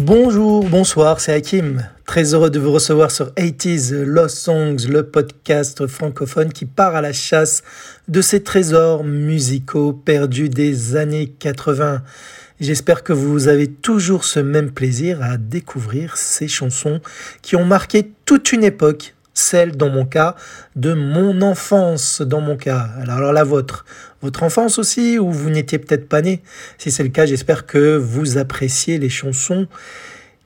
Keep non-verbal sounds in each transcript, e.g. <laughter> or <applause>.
Bonjour, bonsoir, c'est Hakim. Très heureux de vous recevoir sur 80s Lost Songs, le podcast francophone qui part à la chasse de ces trésors musicaux perdus des années 80. J'espère que vous avez toujours ce même plaisir à découvrir ces chansons qui ont marqué toute une époque celle, dans mon cas, de mon enfance, dans mon cas. Alors, la vôtre. Votre enfance aussi, ou vous n'étiez peut-être pas né? Si c'est le cas, j'espère que vous appréciez les chansons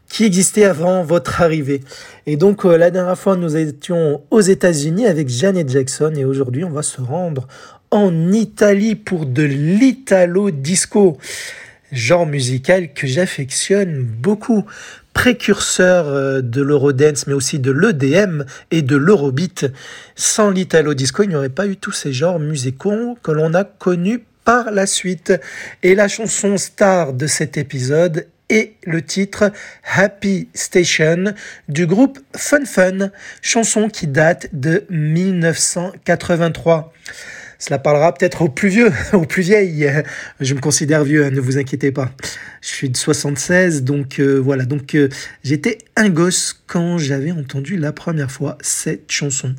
qui existaient avant votre arrivée. Et donc, euh, la dernière fois, nous étions aux États-Unis avec Janet Jackson, et aujourd'hui, on va se rendre en Italie pour de l'Italo Disco genre musical que j'affectionne beaucoup précurseur euh, de l'Eurodance, mais aussi de l'EDM et de l'Eurobeat. Sans l'Italo Disco, il n'y aurait pas eu tous ces genres musicaux que l'on a connus par la suite. Et la chanson star de cet épisode est le titre Happy Station du groupe Fun Fun, chanson qui date de 1983. Cela parlera peut-être aux plus vieux, <laughs> aux plus vieilles. Je me considère vieux, hein, ne vous inquiétez pas. Je suis de 76, donc euh, voilà. Donc euh, j'étais un gosse quand j'avais entendu la première fois cette chanson.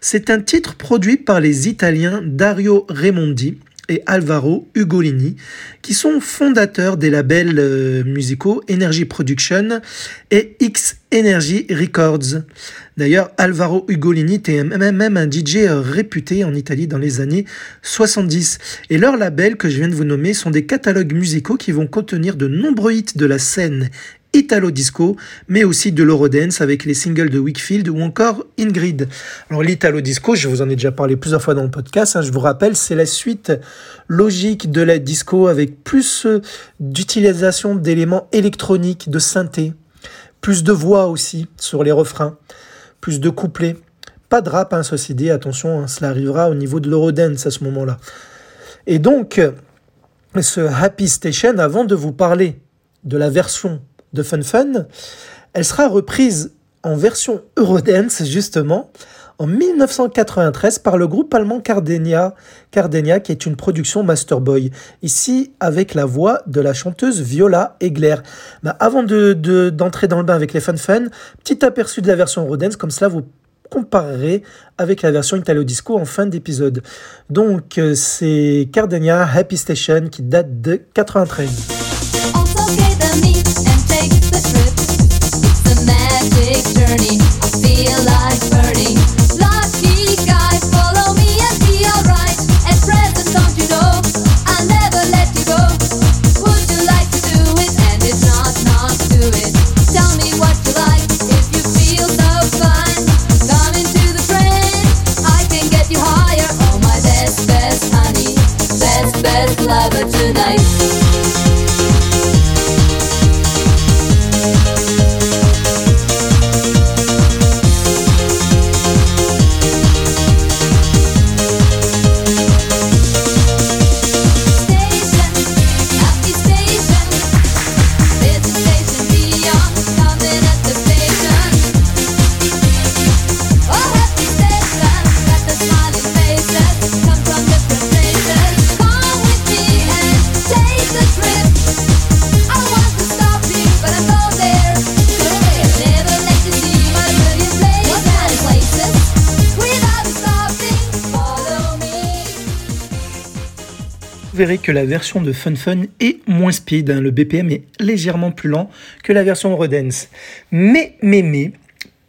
C'est un titre produit par les Italiens Dario Raimondi et Alvaro Ugolini, qui sont fondateurs des labels euh, musicaux Energy Production et X Energy Records. D'ailleurs, Alvaro Ugolini était même un DJ réputé en Italie dans les années 70. Et leurs labels que je viens de vous nommer sont des catalogues musicaux qui vont contenir de nombreux hits de la scène Italo Disco, mais aussi de l'Eurodance avec les singles de Wickfield ou encore Ingrid. Alors l'Italo Disco, je vous en ai déjà parlé plusieurs fois dans le podcast, hein, je vous rappelle, c'est la suite logique de la disco avec plus euh, d'utilisation d'éléments électroniques, de synthé, plus de voix aussi sur les refrains, plus de couplets. Pas de rap, hein, ceci dit, attention, hein, cela arrivera au niveau de l'Eurodance à ce moment-là. Et donc, ce Happy Station, avant de vous parler de la version de Fun Fun. Elle sera reprise en version Eurodance, justement, en 1993 par le groupe allemand Cardenia, Cardenia qui est une production Masterboy, ici avec la voix de la chanteuse Viola Egler. Mais avant d'entrer de, dans le bain avec les Fun Fun, petit aperçu de la version Eurodance, comme cela vous comparerez avec la version Italo Disco en fin d'épisode. Donc euh, c'est Cardenia Happy Station qui date de 93. trip, it's a magic journey. I feel like burning. Verrez que la version de Fun Fun est moins speed. Hein. Le BPM est légèrement plus lent que la version Eurodance. Mais, mais, mais,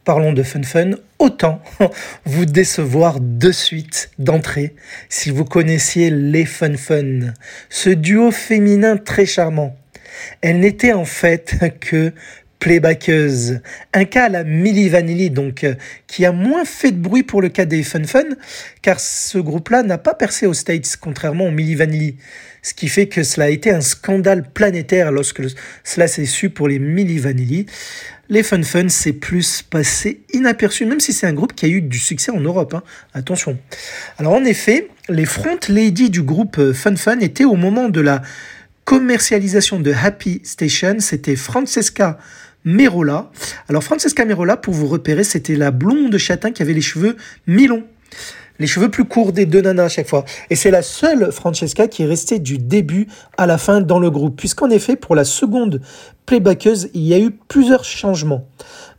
parlons de Fun Fun, autant <laughs> vous décevoir de suite, d'entrée, si vous connaissiez les Fun Fun. Ce duo féminin très charmant. Elle n'était en fait <laughs> que playbackeuse. Un cas à la Milli Vanilli, donc, euh, qui a moins fait de bruit pour le cas des Fun Fun, car ce groupe-là n'a pas percé aux States, contrairement aux Milli Vanilli. Ce qui fait que cela a été un scandale planétaire lorsque cela s'est su pour les Milli Vanilli. Les Fun Fun, c'est plus passé inaperçu, même si c'est un groupe qui a eu du succès en Europe. Hein. Attention. Alors en effet, les front ladies du groupe euh, Fun Fun étaient au moment de la commercialisation de Happy Station, c'était Francesca Merola. Alors Francesca Merola, pour vous repérer, c'était la blonde châtain qui avait les cheveux mi-longs. les cheveux plus courts des deux nanas à chaque fois. Et c'est la seule Francesca qui est restée du début à la fin dans le groupe, puisqu'en effet, pour la seconde playbackeuse, il y a eu plusieurs changements.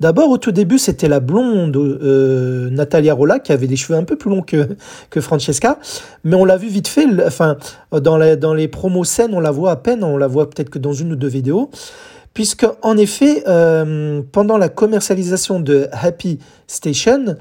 D'abord, au tout début, c'était la blonde euh, Natalia Rolla qui avait des cheveux un peu plus longs que, Francesca, mais on l'a vu vite fait, enfin, dans, dans les promos scènes, on la voit à peine, on la voit peut-être que dans une ou deux vidéos puisque en effet, euh, pendant la commercialisation de Happy Station,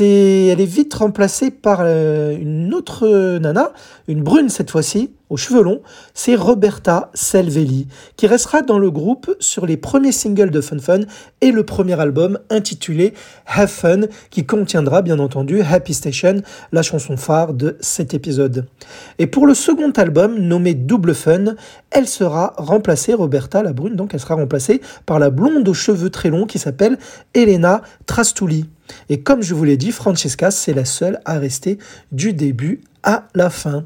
elle est vite remplacée par euh, une autre nana, une brune cette fois-ci, aux cheveux longs, c'est Roberta Selvelli, qui restera dans le groupe sur les premiers singles de Fun Fun et le premier album intitulé Have Fun, qui contiendra bien entendu Happy Station, la chanson phare de cet épisode. Et pour le second album, nommé Double Fun, elle sera remplacée, Roberta la brune, donc elle sera remplacée par la blonde aux cheveux très longs qui s'appelle Elena Trastulli. Et comme je vous l'ai dit, Francesca, c'est la seule à rester du début à la fin.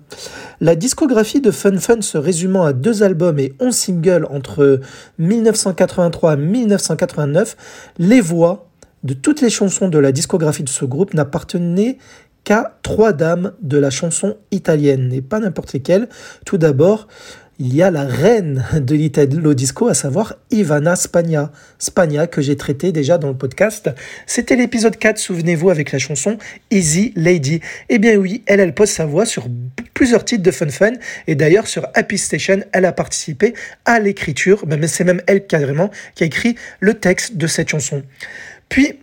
La discographie de Fun Fun se résumant à deux albums et onze singles entre 1983 et 1989, les voix de toutes les chansons de la discographie de ce groupe n'appartenaient qu'à trois dames de la chanson italienne, et pas n'importe lesquelles. Tout d'abord, il y a la reine de l'Italo Disco, à savoir Ivana Spagna. Spagna, que j'ai traité déjà dans le podcast. C'était l'épisode 4, souvenez-vous, avec la chanson Easy Lady. Eh bien oui, elle, elle pose sa voix sur plusieurs titres de Fun Fun. Et d'ailleurs, sur Happy Station, elle a participé à l'écriture. Mais c'est même elle carrément qui a écrit le texte de cette chanson. Puis,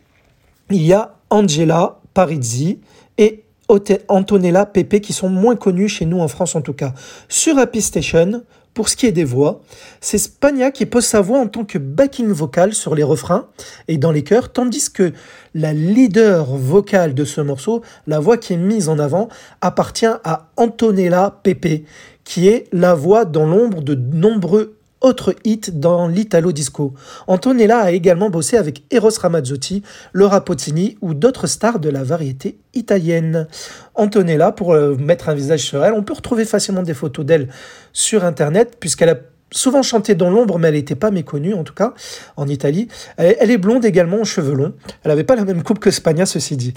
il y a Angela Parizzi et Antonella Pepe qui sont moins connus chez nous en France en tout cas. Sur Happy Station, pour ce qui est des voix, c'est Spagna qui pose sa voix en tant que backing vocal sur les refrains et dans les chœurs, tandis que la leader vocale de ce morceau, la voix qui est mise en avant, appartient à Antonella Pepe, qui est la voix dans l'ombre de nombreux autre hit dans l'Italo Disco. Antonella a également bossé avec Eros Ramazzotti, Laura Pozzini ou d'autres stars de la variété italienne. Antonella, pour euh, mettre un visage sur elle, on peut retrouver facilement des photos d'elle sur internet puisqu'elle a souvent chanté dans l'ombre, mais elle n'était pas méconnue, en tout cas, en Italie. Elle, est blonde également, aux cheveux longs. Elle n'avait pas la même coupe que Spagna, ceci dit.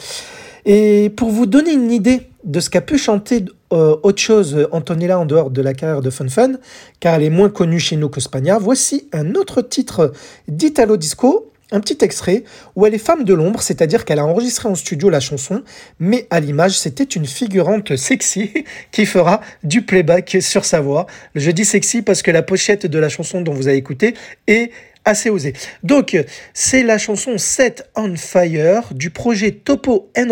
Et pour vous donner une idée de ce qu'a pu chanter euh, autre chose Antonella en dehors de la carrière de Fun Fun, car elle est moins connue chez nous que Spagna, voici un autre titre d'Italo Disco, un petit extrait où elle est femme de l'ombre, c'est-à-dire qu'elle a enregistré en studio la chanson, mais à l'image, c'était une figurante sexy <laughs> qui fera du playback sur sa voix. Je dis sexy parce que la pochette de la chanson dont vous avez écouté est assez osé. Donc, c'est la chanson Set on Fire du projet Topo and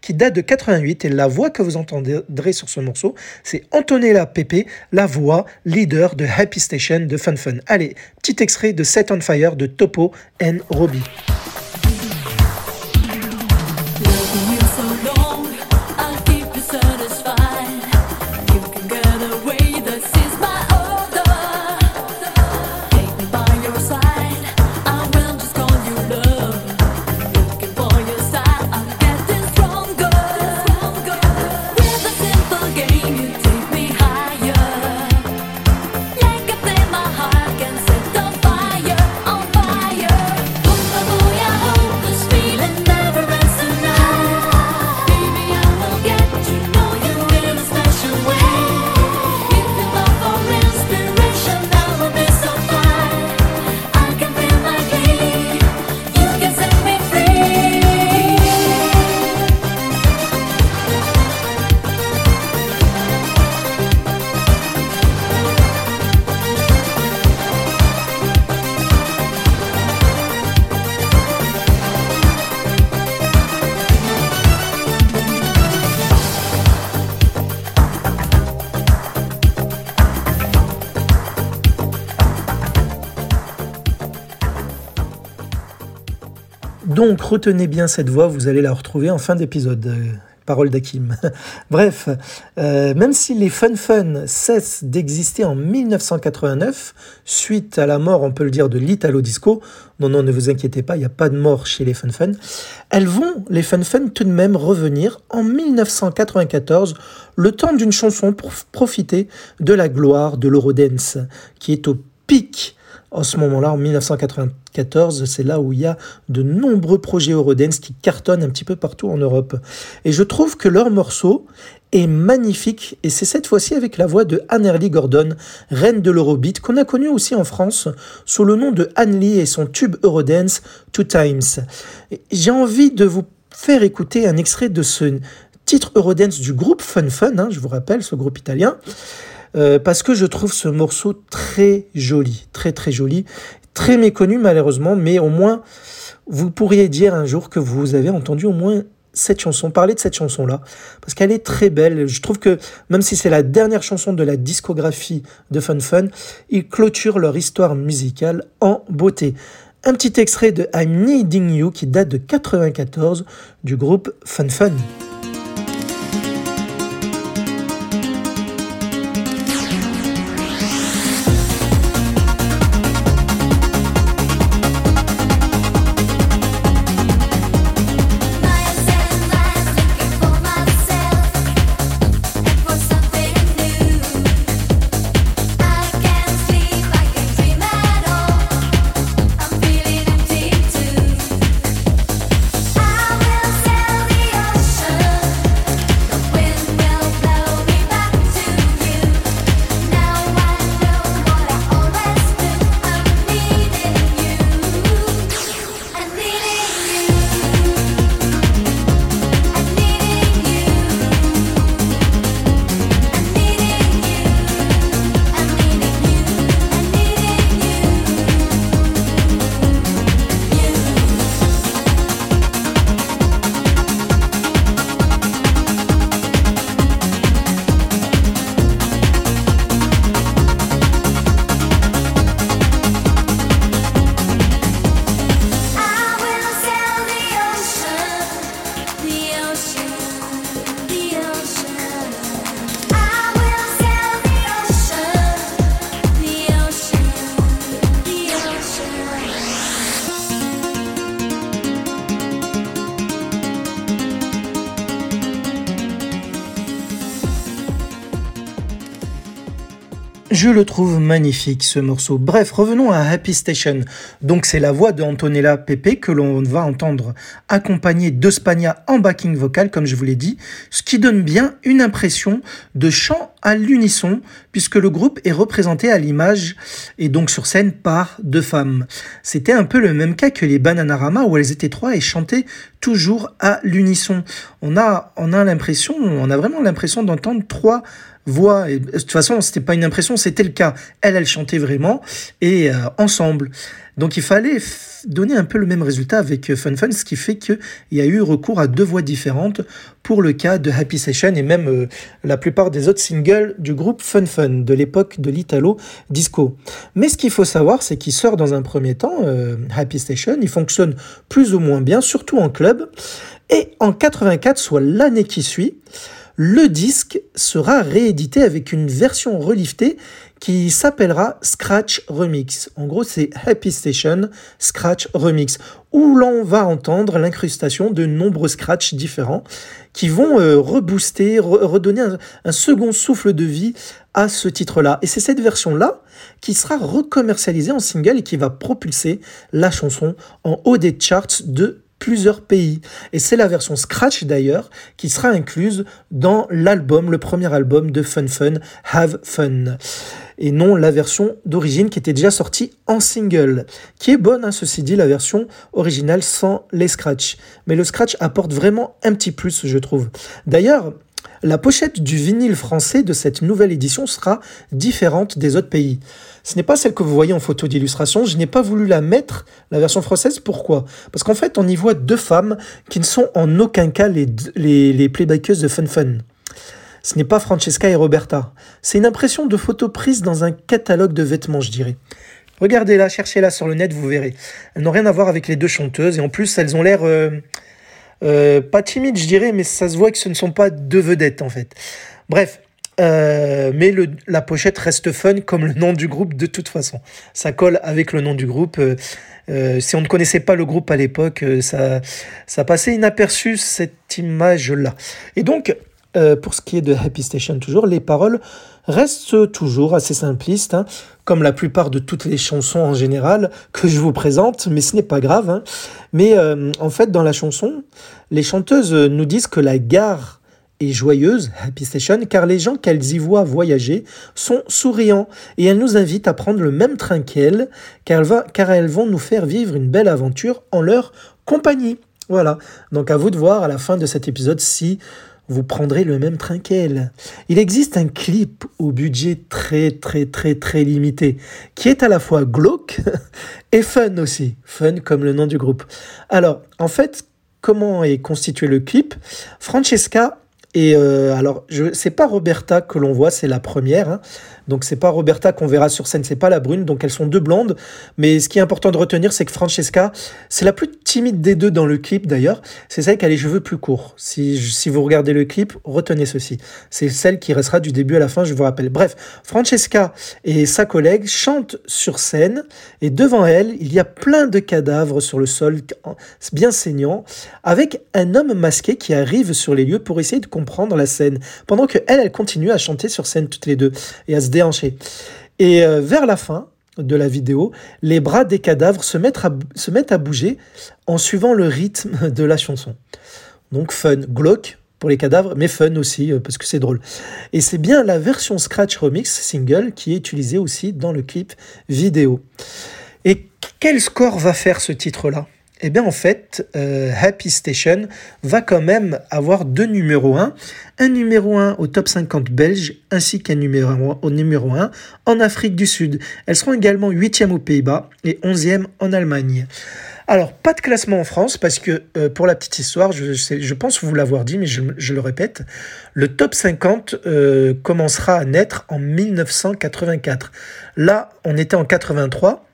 qui date de 88 et la voix que vous entendrez sur ce morceau, c'est Antonella Pepe, la voix leader de Happy Station de Fun Fun. Allez, petit extrait de Set on Fire de Topo and. Donc retenez bien cette voix, vous allez la retrouver en fin d'épisode. Euh, parole d'Akim. <laughs> Bref, euh, même si les Fun Fun cessent d'exister en 1989, suite à la mort, on peut le dire, de l'Italo Disco, non, non, ne vous inquiétez pas, il n'y a pas de mort chez les Fun Fun, elles vont, les Fun Fun, tout de même revenir en 1994, le temps d'une chanson pour profiter de la gloire de l'Eurodance, qui est au pic en ce moment-là, en 1994. C'est là où il y a de nombreux projets Eurodance qui cartonnent un petit peu partout en Europe. Et je trouve que leur morceau est magnifique et c'est cette fois-ci avec la voix de Anne Gordon, reine de l'Eurobeat, qu'on a connue aussi en France sous le nom de Anne Lee et son tube Eurodance Two Times. J'ai envie de vous faire écouter un extrait de ce titre Eurodance du groupe Fun Fun, hein, je vous rappelle, ce groupe italien, euh, parce que je trouve ce morceau très joli, très très joli, très méconnu malheureusement, mais au moins vous pourriez dire un jour que vous avez entendu au moins cette chanson, parler de cette chanson-là, parce qu'elle est très belle. Je trouve que même si c'est la dernière chanson de la discographie de Fun Fun, ils clôturent leur histoire musicale en beauté. Un petit extrait de I'm Needing You qui date de 94 du groupe Fun Fun. Je le trouve magnifique ce morceau. Bref, revenons à Happy Station. Donc c'est la voix de Antonella Pepe que l'on va entendre accompagnée de en backing vocal comme je vous l'ai dit, ce qui donne bien une impression de chant à l'unisson puisque le groupe est représenté à l'image et donc sur scène par deux femmes. C'était un peu le même cas que les Bananarama où elles étaient trois et chantaient toujours à l'unisson. On a on a l'impression, on a vraiment l'impression d'entendre trois voix. Et, de toute façon, c'était pas une impression, c'était le cas. Elle, elle chantait vraiment et euh, ensemble. Donc il fallait donner un peu le même résultat avec euh, Fun Fun, ce qui fait qu'il y a eu recours à deux voix différentes pour le cas de Happy Session et même euh, la plupart des autres singles du groupe Fun Fun de l'époque de l'Italo Disco. Mais ce qu'il faut savoir, c'est qu'il sort dans un premier temps, Happy Station, il fonctionne plus ou moins bien, surtout en club. Et en 84, soit l'année qui suit, le disque sera réédité avec une version reliftée qui s'appellera Scratch Remix. En gros, c'est Happy Station Scratch Remix, où l'on va entendre l'incrustation de nombreux scratchs différents qui vont euh, rebooster, redonner un, un, second souffle de vie à ce titre-là. Et c'est cette version-là qui sera recommercialisée en single et qui va propulser la chanson en haut des charts de plusieurs pays. Et c'est la version Scratch d'ailleurs qui sera incluse dans l'album, le premier album de Fun Fun, Have Fun. Et non la version d'origine qui était déjà sortie en single, qui est bonne, hein, ceci dit, la version originale sans les scratch. Mais le scratch apporte vraiment un petit plus, je trouve. D'ailleurs, la pochette du vinyle français de cette nouvelle édition sera différente des autres pays. Ce n'est pas celle que vous voyez en photo d'illustration. Je n'ai pas voulu la mettre, la version française. Pourquoi? Parce qu'en fait, on y voit deux femmes qui ne sont en aucun cas les, les, playbackers de Fun Fun. Ce n'est pas Francesca et Roberta. C'est une impression de photo prise dans un catalogue de vêtements, je dirais. Regardez-la, cherchez-la sur le net, vous verrez. Elles n'ont rien à voir avec les deux chanteuses et en plus, elles ont l'air euh, euh, pas timides, je dirais, mais ça se voit que ce ne sont pas deux vedettes en fait. Bref, euh, mais la pochette reste fun comme le nom du groupe de toute façon. Ça colle avec le nom du groupe. Euh, si on ne connaissait pas le groupe à l'époque, ça, ça passait inaperçu cette image-là. Et donc, euh, pour ce qui est de Happy Station toujours, les paroles restent toujours assez simplistes, hein, comme la plupart de toutes les chansons en général que je vous présente, mais ce n'est pas grave. Hein. Mais euh, en fait, dans la chanson, les chanteuses nous disent que la gare est joyeuse, Happy Station, car les gens qu'elles y voient voyager sont souriants et elles nous invitent à prendre le même train qu'elles, car, car elles vont nous faire vivre une belle aventure en leur compagnie. Voilà, donc à vous de voir à la fin de cet épisode si vous prendrez le même train qu'elle. Il existe un clip au budget très très très très limité qui est à la fois glauque <laughs> et fun aussi. Fun comme le nom du groupe. Alors, en fait, comment est constitué le clip? Francesca et euh, alors, je c'est pas Roberta que l'on voit, c'est la première. Hein. Donc c'est pas Roberta qu'on verra sur scène, c'est pas la brune. Donc elles sont deux blondes. Mais ce qui est important de retenir, c'est que Francesca, c'est la plus timide des deux dans le clip d'ailleurs. C'est celle qui a les cheveux plus courts. Si, si vous regardez le clip, retenez ceci. C'est celle qui restera du début à la fin, je vous rappelle. Bref, Francesca et sa collègue chantent sur scène et devant elle, il y a plein de cadavres sur le sol, bien saignants, avec un homme masqué qui arrive sur les lieux pour essayer de comprendre la scène. Pendant que elle, elle continue à chanter sur scène toutes les deux et à se déhancher. Et euh, vers la fin de la vidéo, les bras des cadavres se mettent, à, se mettent à bouger en suivant le rythme <laughs> de la chanson. Donc fun, glauque pour les cadavres, mais fun aussi euh, parce que c'est drôle. Et c'est bien la version Scratch Remix single qui est utilisée aussi dans le clip vidéo. Et quel score va faire ce titre-là? Eh bien en fait, euh, Happy Station va quand même avoir deux numéros 1. Un numéro 1 au top 50 belge ainsi qu'un numéro 1 au numéro 1 en Afrique du Sud. Elles seront également 8e aux Pays-Bas et 11e en Allemagne. Alors, pas de classement en France, parce que euh, pour la petite histoire, je, pense vous l'avoir dit, mais je, le répète, le top 50 euh, commencera à naître en 1984. Là, on était en 83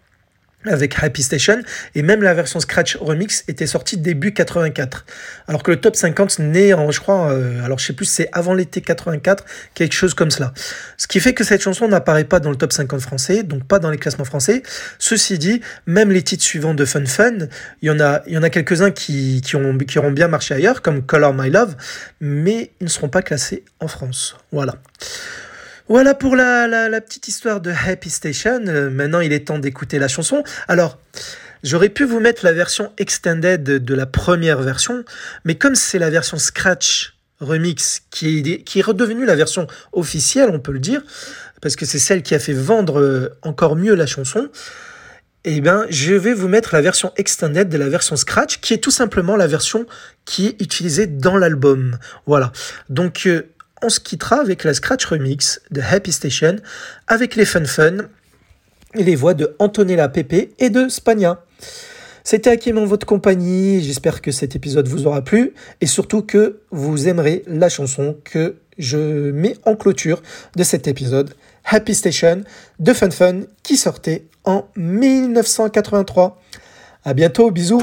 avec Happy Station et même la version Scratch Remix était sortie début 84 alors que le top 50 naît en je crois euh, alors je sais plus c'est avant l'été 84 quelque chose comme cela. Ce qui fait que cette chanson n'apparaît pas dans le top 50 français donc pas dans les classements français. Ceci dit même les titres suivants de Fun Fun il y en a il y en a quelques-uns qui, qui, ont, qui auront bien marché ailleurs comme Color My Love mais ils ne seront pas classés en France. Voilà voilà pour la, petite histoire de Happy Station. Euh, maintenant, il est temps d'écouter la chanson. Alors, j'aurais pu vous mettre la version extended de, la première version, mais comme c'est la version Scratch Remix qui est, qui est redevenue la version officielle, on peut le dire, parce que c'est celle qui a fait vendre euh, encore mieux la chanson, eh bien, je vais vous mettre la version extended de la version Scratch, qui est tout simplement la version qui est utilisée dans l'album. Voilà. Donc, euh, on se quittera avec la Scratch Remix de Happy Station, avec les Fun Fun et les voix de Antonella Pepe et de Spagna. C'était Hakim en votre compagnie, j'espère que cet épisode vous aura plu et surtout que vous aimerez la chanson que je mets en clôture de cet épisode, Happy Station de Fun Fun qui sortait en 1983. À bientôt, bisous